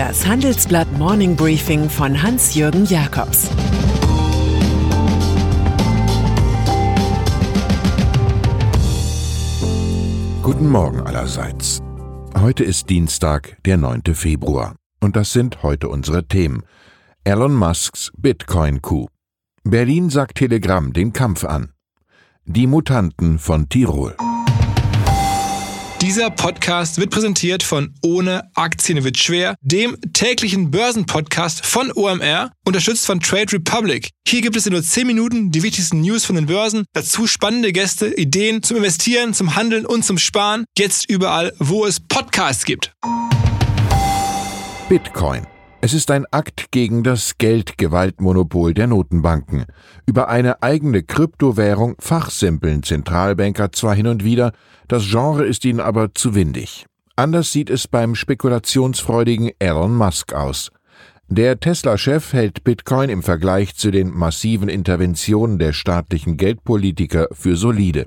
Das Handelsblatt Morning Briefing von Hans-Jürgen Jakobs Guten Morgen allerseits. Heute ist Dienstag, der 9. Februar. Und das sind heute unsere Themen. Elon Musks Bitcoin-Coup. Berlin sagt Telegram den Kampf an. Die Mutanten von Tirol. Dieser Podcast wird präsentiert von Ohne Aktien wird schwer, dem täglichen Börsenpodcast von OMR, unterstützt von Trade Republic. Hier gibt es in nur 10 Minuten die wichtigsten News von den Börsen, dazu spannende Gäste, Ideen zum Investieren, zum Handeln und zum Sparen. Jetzt überall, wo es Podcasts gibt. Bitcoin. Es ist ein Akt gegen das Geldgewaltmonopol der Notenbanken. Über eine eigene Kryptowährung fachsimpeln Zentralbanker zwar hin und wieder, das Genre ist ihnen aber zu windig. Anders sieht es beim spekulationsfreudigen Elon Musk aus. Der Tesla-Chef hält Bitcoin im Vergleich zu den massiven Interventionen der staatlichen Geldpolitiker für solide.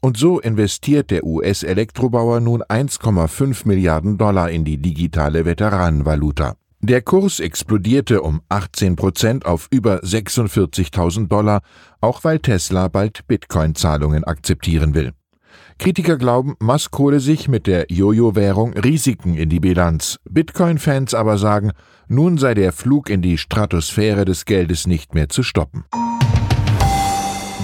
Und so investiert der US-Elektrobauer nun 1,5 Milliarden Dollar in die digitale Veteranenvaluta. Der Kurs explodierte um 18 Prozent auf über 46.000 Dollar, auch weil Tesla bald Bitcoin-Zahlungen akzeptieren will. Kritiker glauben, Musk hole sich mit der Jojo-Währung Risiken in die Bilanz. Bitcoin-Fans aber sagen, nun sei der Flug in die Stratosphäre des Geldes nicht mehr zu stoppen.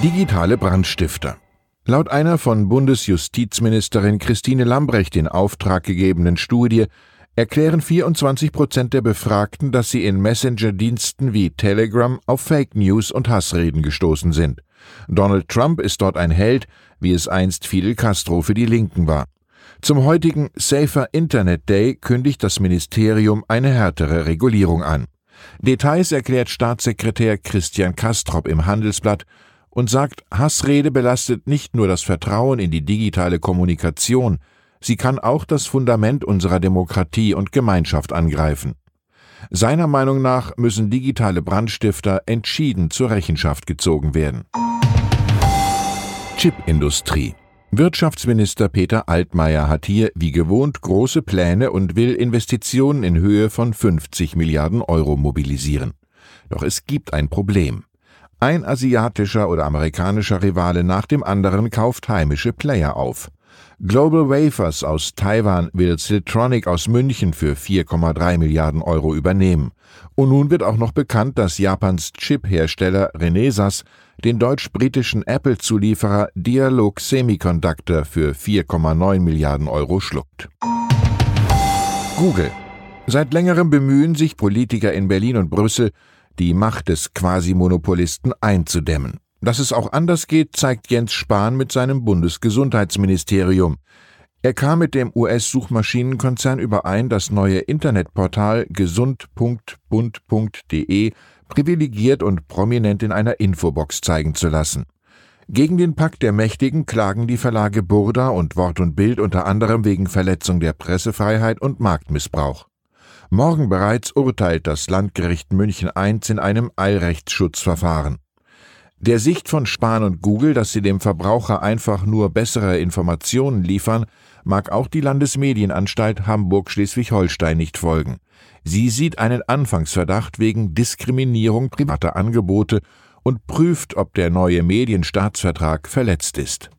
Digitale Brandstifter. Laut einer von Bundesjustizministerin Christine Lambrecht in Auftrag gegebenen Studie erklären 24 Prozent der Befragten, dass sie in Messenger-Diensten wie Telegram auf Fake News und Hassreden gestoßen sind. Donald Trump ist dort ein Held, wie es einst Fidel Castro für die Linken war. Zum heutigen Safer Internet Day kündigt das Ministerium eine härtere Regulierung an. Details erklärt Staatssekretär Christian Kastrop im Handelsblatt und sagt, Hassrede belastet nicht nur das Vertrauen in die digitale Kommunikation, Sie kann auch das Fundament unserer Demokratie und Gemeinschaft angreifen. Seiner Meinung nach müssen digitale Brandstifter entschieden zur Rechenschaft gezogen werden. Chipindustrie Wirtschaftsminister Peter Altmaier hat hier wie gewohnt große Pläne und will Investitionen in Höhe von 50 Milliarden Euro mobilisieren. Doch es gibt ein Problem. Ein asiatischer oder amerikanischer Rivale nach dem anderen kauft heimische Player auf. Global Wafers aus Taiwan will Siltronic aus München für 4,3 Milliarden Euro übernehmen. Und nun wird auch noch bekannt, dass Japans Chip-Hersteller Renesas den deutsch-britischen Apple-Zulieferer Dialog Semiconductor für 4,9 Milliarden Euro schluckt. Google. Seit längerem bemühen sich Politiker in Berlin und Brüssel, die Macht des Quasi-Monopolisten einzudämmen. Dass es auch anders geht, zeigt Jens Spahn mit seinem Bundesgesundheitsministerium. Er kam mit dem US-Suchmaschinenkonzern überein, das neue Internetportal gesund.bund.de privilegiert und prominent in einer Infobox zeigen zu lassen. Gegen den Pakt der Mächtigen klagen die Verlage Burda und Wort und Bild unter anderem wegen Verletzung der Pressefreiheit und Marktmissbrauch. Morgen bereits urteilt das Landgericht München I in einem Eilrechtsschutzverfahren. Der Sicht von Spahn und Google, dass sie dem Verbraucher einfach nur bessere Informationen liefern, mag auch die Landesmedienanstalt Hamburg-Schleswig-Holstein nicht folgen. Sie sieht einen Anfangsverdacht wegen Diskriminierung privater Angebote und prüft, ob der neue Medienstaatsvertrag verletzt ist.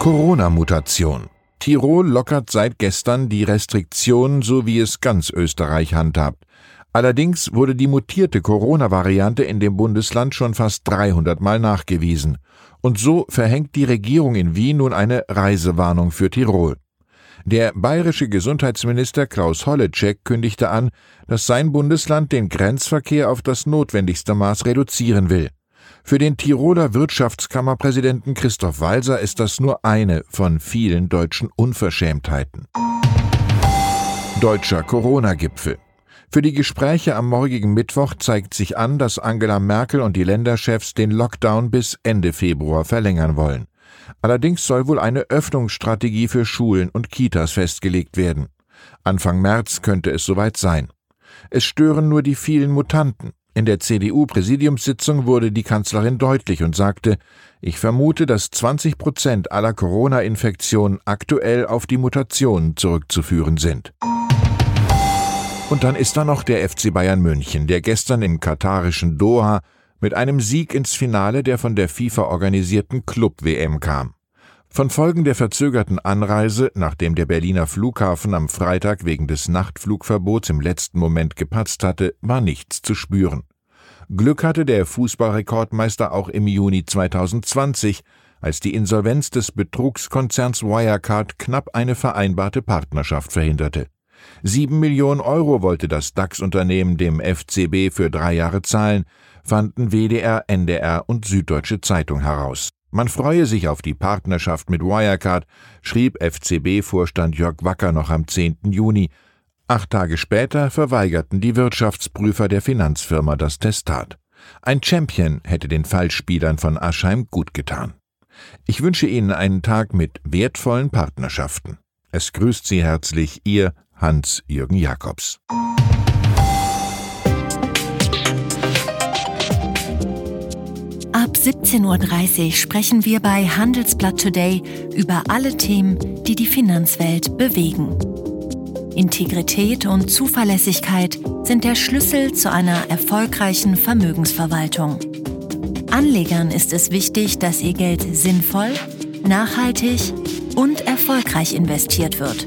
Corona-Mutation. Tirol lockert seit gestern die Restriktionen, so wie es ganz Österreich handhabt. Allerdings wurde die mutierte Corona-Variante in dem Bundesland schon fast 300 Mal nachgewiesen. Und so verhängt die Regierung in Wien nun eine Reisewarnung für Tirol. Der bayerische Gesundheitsminister Klaus Holleczek kündigte an, dass sein Bundesland den Grenzverkehr auf das notwendigste Maß reduzieren will. Für den Tiroler Wirtschaftskammerpräsidenten Christoph Walser ist das nur eine von vielen deutschen Unverschämtheiten. Deutscher Corona-Gipfel. Für die Gespräche am morgigen Mittwoch zeigt sich an, dass Angela Merkel und die Länderchefs den Lockdown bis Ende Februar verlängern wollen. Allerdings soll wohl eine Öffnungsstrategie für Schulen und Kitas festgelegt werden. Anfang März könnte es soweit sein. Es stören nur die vielen Mutanten. In der CDU-Präsidiumssitzung wurde die Kanzlerin deutlich und sagte, ich vermute, dass 20 Prozent aller Corona-Infektionen aktuell auf die Mutationen zurückzuführen sind. Und dann ist da noch der FC Bayern München, der gestern im katarischen Doha mit einem Sieg ins Finale der von der FIFA organisierten Club-WM kam. Von Folgen der verzögerten Anreise, nachdem der Berliner Flughafen am Freitag wegen des Nachtflugverbots im letzten Moment gepatzt hatte, war nichts zu spüren. Glück hatte der Fußballrekordmeister auch im Juni 2020, als die Insolvenz des Betrugskonzerns Wirecard knapp eine vereinbarte Partnerschaft verhinderte. Sieben Millionen Euro wollte das DAX-Unternehmen dem FCB für drei Jahre zahlen, fanden WDR, NDR und Süddeutsche Zeitung heraus. Man freue sich auf die Partnerschaft mit Wirecard, schrieb FCB-Vorstand Jörg Wacker noch am 10. Juni. Acht Tage später verweigerten die Wirtschaftsprüfer der Finanzfirma das Testat. Ein Champion hätte den Fallspielern von Aschheim gut getan. Ich wünsche Ihnen einen Tag mit wertvollen Partnerschaften. Es grüßt Sie herzlich Ihr Hans-Jürgen Jakobs. Ab 17.30 Uhr sprechen wir bei Handelsblatt Today über alle Themen, die die Finanzwelt bewegen. Integrität und Zuverlässigkeit sind der Schlüssel zu einer erfolgreichen Vermögensverwaltung. Anlegern ist es wichtig, dass ihr Geld sinnvoll, nachhaltig und erfolgreich investiert wird,